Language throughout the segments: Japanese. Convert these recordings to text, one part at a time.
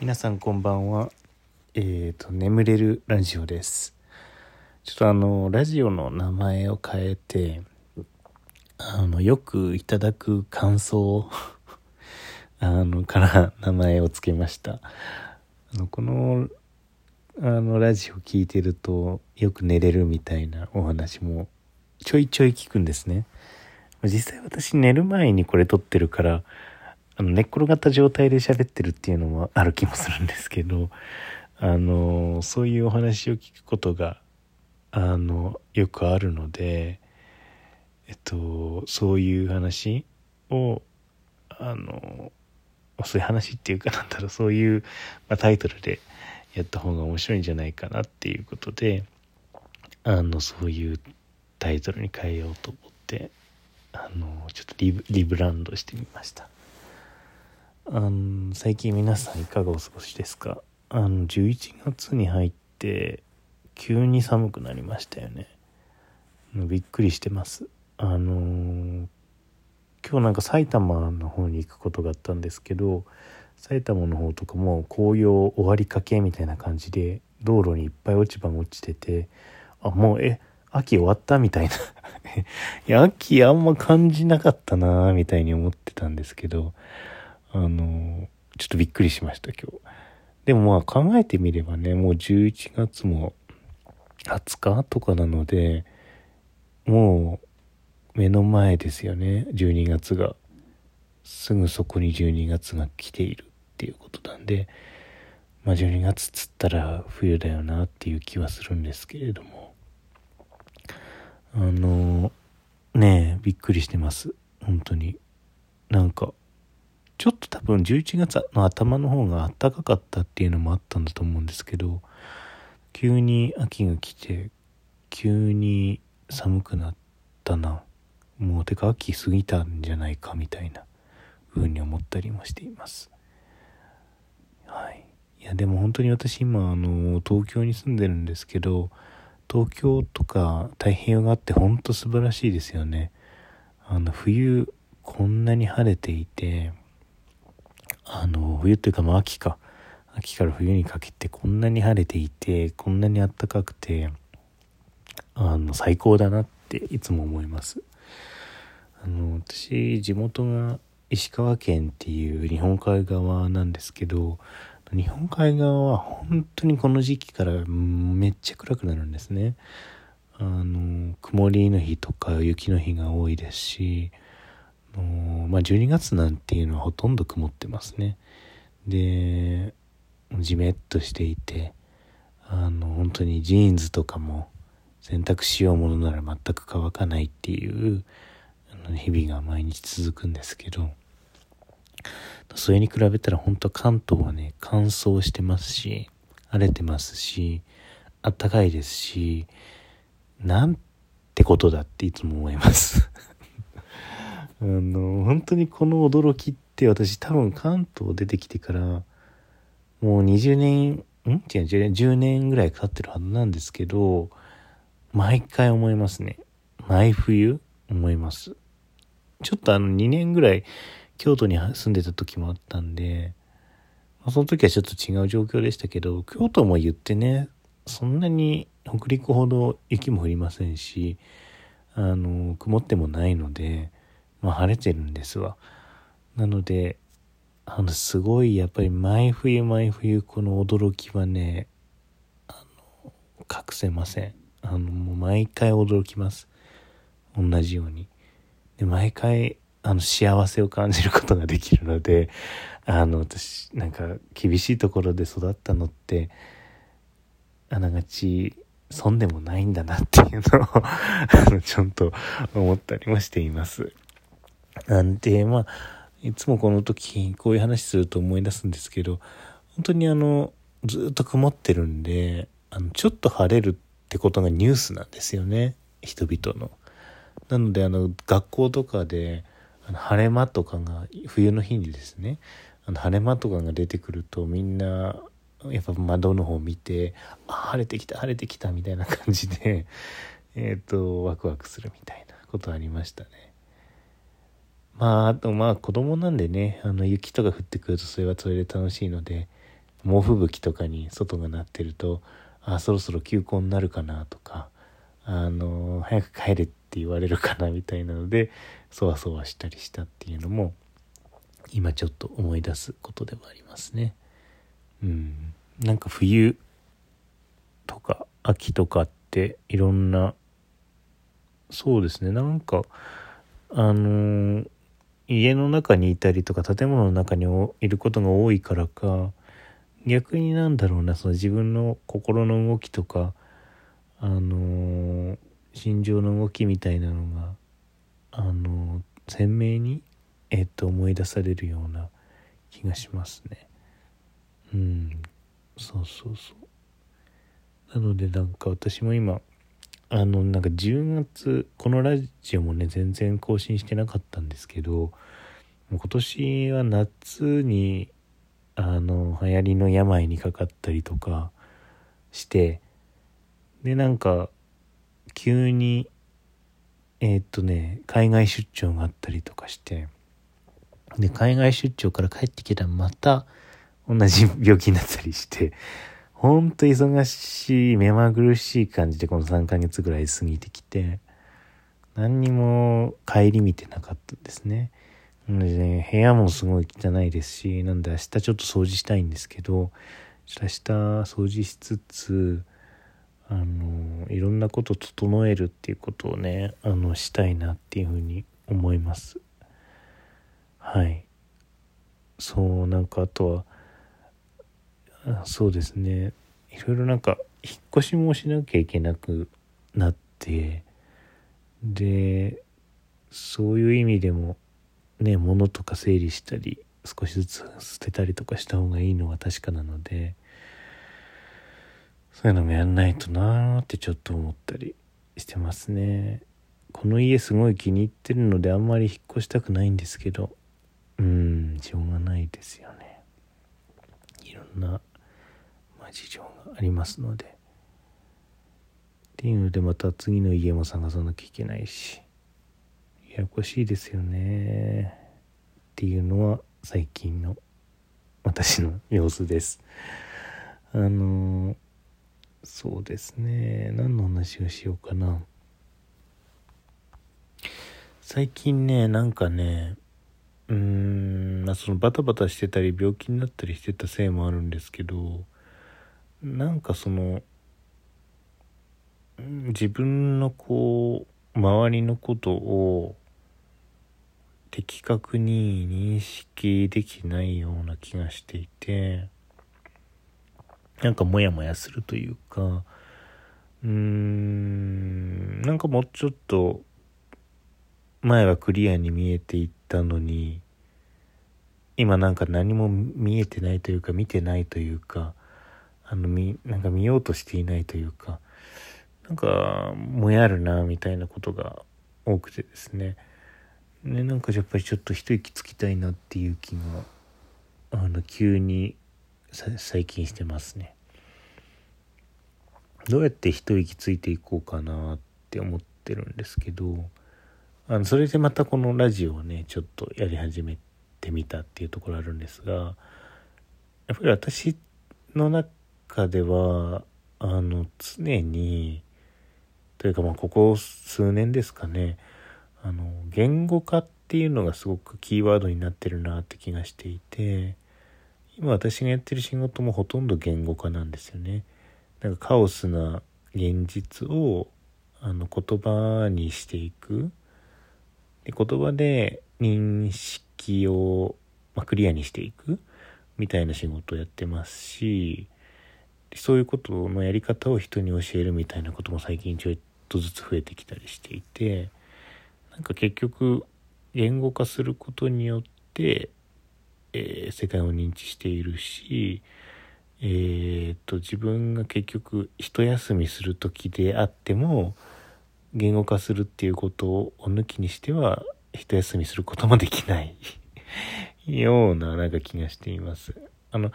皆さんこんばんは。えっ、ー、と、眠れるラジオです。ちょっとあの、ラジオの名前を変えて、あの、よくいただく感想 あの、から名前を付けました。あの、この、あの、ラジオ聞いてると、よく寝れるみたいなお話も、ちょいちょい聞くんですね。実際私寝る前にこれ撮ってるから、あの寝っ転がった状態で喋ってるっていうのもある気もするんですけど、あの、そういうお話を聞くことが、あの、よくあるので、えっと、そういう話を、あの、そういう話っていうかなんだろう、そういう、まあ、タイトルでやった方が面白いんじゃないかなっていうことで、あの、そういうタイトルに変えようと思って、あの、ちょっとリブリブランドしてみました。あの最近皆さんいかがお過ごしですか？あの11月に入って急に寒くなりましたよね。びっくりしてます。あの、今日なんか埼玉の方に行くことがあったんですけど埼玉の方とかも紅葉終わりかけみたいな感じで道路にいっぱい落ち葉が落ちててあもうえ秋終わったみたいな。いや秋あんま感じなかったなみたいに思ってたんですけどあの、ちょっとびっくりしました、今日。でもまあ考えてみればね、もう11月も20日とかなので、もう目の前ですよね、12月が。すぐそこに12月が来ているっていうことなんで、まあ12月つったら冬だよなっていう気はするんですけれども。あの、ねえ、びっくりしてます。本当に。なんか、ちょっと多分11月の頭の方が暖かかったっていうのもあったんだと思うんですけど急に秋が来て急に寒くなったな。もうてか秋過ぎたんじゃないかみたいな風に思ったりもしています。はい。いやでも本当に私今あの東京に住んでるんですけど東京とか太平洋側ってほんと素晴らしいですよね。あの冬こんなに晴れていてあの、冬というかまあ秋か。秋から冬にかけてこんなに晴れていて、こんなに暖かくて、あの、最高だなっていつも思います。あの、私、地元が石川県っていう日本海側なんですけど、日本海側は本当にこの時期からめっちゃ暗くなるんですね。あの、曇りの日とか雪の日が多いですし、まあ、12月なんていうのはほとんど曇ってますね。で、じめっとしていて、あの、本当にジーンズとかも洗濯しようものなら全く乾かないっていう日々が毎日続くんですけど、それに比べたら本当関東はね、乾燥してますし、晴れてますし、あったかいですし、なんてことだっていつも思いますあの、本当にこの驚きって私多分関東出てきてから、もう20年、ん？違う違う、10年ぐらいかかってるはずなんですけど、毎回思いますね。毎冬思います。ちょっとあの2年ぐらい京都に住んでた時もあったんで、その時はちょっと違う状況でしたけど、京都も言ってね、そんなに北陸ほど雪も降りませんし、あの、曇ってもないので、まあ、晴れてるんですわ。なので、あの、すごい、やっぱり毎冬毎冬この驚きはね、あの、隠せません。あの、もう毎回驚きます。同じように。で、毎回、あの、幸せを感じることができるので、あの、私、なんか、厳しいところで育ったのって、あながち、損でもないんだなっていうのを あの、ちゃんと思ったりもしています。なんで、まあ、いつもこの時、こういう話すると思い出すんですけど、本当にあの、ずっと曇ってるんで、あの、ちょっと晴れるってことがニュースなんですよね。人々の。なので、あの、学校とかで、あの晴れ間とかが、冬の日にですね、あの晴れ間とかが出てくると、みんな、やっぱ窓の方を見て、あ、晴れてきた、晴れてきた、みたいな感じで、えっ、と、ワクワクするみたいなことありましたね。まあ、あとまあ子供なんでね、あの雪とか降ってくるとそれはそれで楽しいので、猛吹雪とかに外がなってるとあそろそろ休校になるかなとかあの早く帰れって言われるかなみたいなのでそわそわしたりしたっていうのも今ちょっと思い出すことではありますね。うん、なんか冬とか秋とかっていろんなそうですねなんかあのー、家の中にいたりとか建物の中にいることが多いからか逆になんだろうなその自分の心の動きとかあのー、心情の動きみたいなのがあのー、鮮明にえっと思い出されるような気がしますね。うん。そうそうそう。なのでなんか私も今あのなんか10月このラジオもね全然更新してなかったんですけど今年は夏にあの流行りの病にかかったりとかしてでなんか急にえー、っとね海外出張があったりとかしてで海外出張から帰ってきたらまた同じ病気になったりしてほんと忙しい目まぐるしい感じでこの3ヶ月ぐらい過ぎてきて何にも顧みてなかったですね。なのでね、部屋もすごい汚いですし、なんで明日ちょっと掃除したいんですけど、明日掃除しつつ、あの、いろんなこと整えるっていうことをね、あの、したいなっていうふうに思います。はい。そう、なんかあとは、そうですね、いろいろなんか、引っ越しもしなきゃいけなくなって、で、そういう意味でも、ね物とか整理したり少しずつ捨てたりとかした方がいいのは確かなのでそういうのもやんないとなーってちょっと思ったりしてますね。この家すごい気に入ってるのであんまり引っ越したくないんですけどうんしょうがないですよね。いろんな、事情がありますので。っていうのでまた次の家も探さなきゃいけないし。ややこしいですよね。っていうのは最近の私の様子です。あのそうですね。何の話をしようかな。最近ねなんかねうーんまあそのバタバタしてたり病気になったりしてたせいもあるんですけどなんかその自分のこう周りのことを的確に認識できないような気がしていてなんかモヤモヤするというかうーんなんかもうちょっと前はクリアに見えていったのに今なんか何も見えてないというか見てないというかあのみなんか見ようとしていないというかなんかもやるなみたいなことが多くてですね。ねなんかやっぱりちょっと一息つきたいなっていう気があの急に最近してますね。どうやって一息ついていこうかなって思ってるんですけどあのそれでまたこのラジオをねちょっとやり始めてみたっていうところあるんですがやっぱり私の中ではあの常にというかまあここ数年ですかねあの言語化っていうのがすごくキーワードになってるなって気がしていて今私がやってる仕事もほとんど言語化なんですよね。なんかカオスな現実をあの言葉にしていくで言葉で認識を、まあ、クリアにしていくみたいな仕事をやってますしそういうことのやり方を人に教えるみたいなことも最近ちょっとずつ増えてきたりしていてなんか結局言語化することによって、えー、世界を認知しているし、えー、っと自分が結局一休みする時であっても言語化するっていうことを抜きにしては一休みすることもできない ようななんか気がしています。あの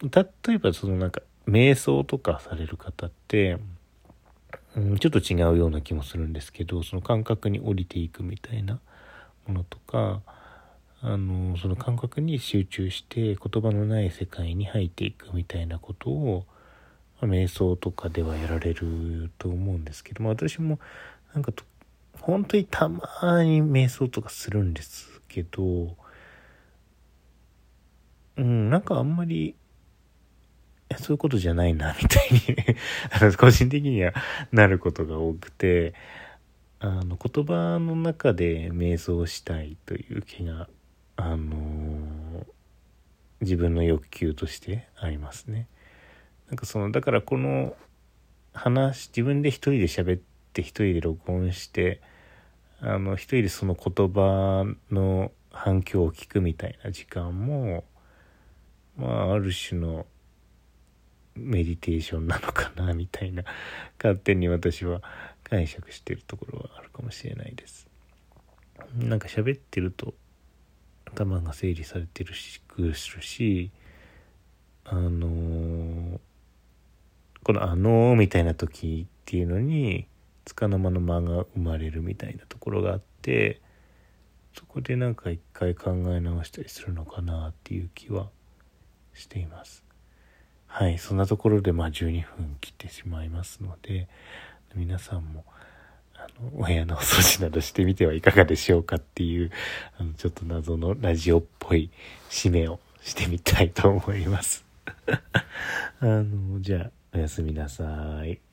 例えばそのなんか瞑想とかされる方ってうん、ちょっと違うような気もするんですけどその感覚に降りていくみたいなものとかあのその感覚に集中して言葉のない世界に入っていくみたいなことを、まあ、瞑想とかではやられると思うんですけども私もなんかと本当にたまに瞑想とかするんですけどうんなんかあんまりそういうことじゃないなみたいに あの個人的にはなることが多くてあの言葉の中で瞑想したいという気があのー、自分の欲求としてありますね。なんかそのだからこの話自分で一人で喋って一人で録音してあの一人でその言葉の反響を聞くみたいな時間もまあある種のメディテーションなのかなみたいな勝手に私は解釈してるところはあるかもしれないです。なんか喋ってると頭が整理されてるしくするしあのー、この「あのー」みたいな時っていうのに束の間の間が生まれるみたいなところがあってそこでなんか一回考え直したりするのかなっていう気はしています。はい、そんなところでまあ12分切ってしまいますので皆さんもあのお部屋のお掃除などしてみてはいかがでしょうかっていうあのちょっと謎のラジオっぽい締めをしてみたいと思います あのじゃあおやすみなさい。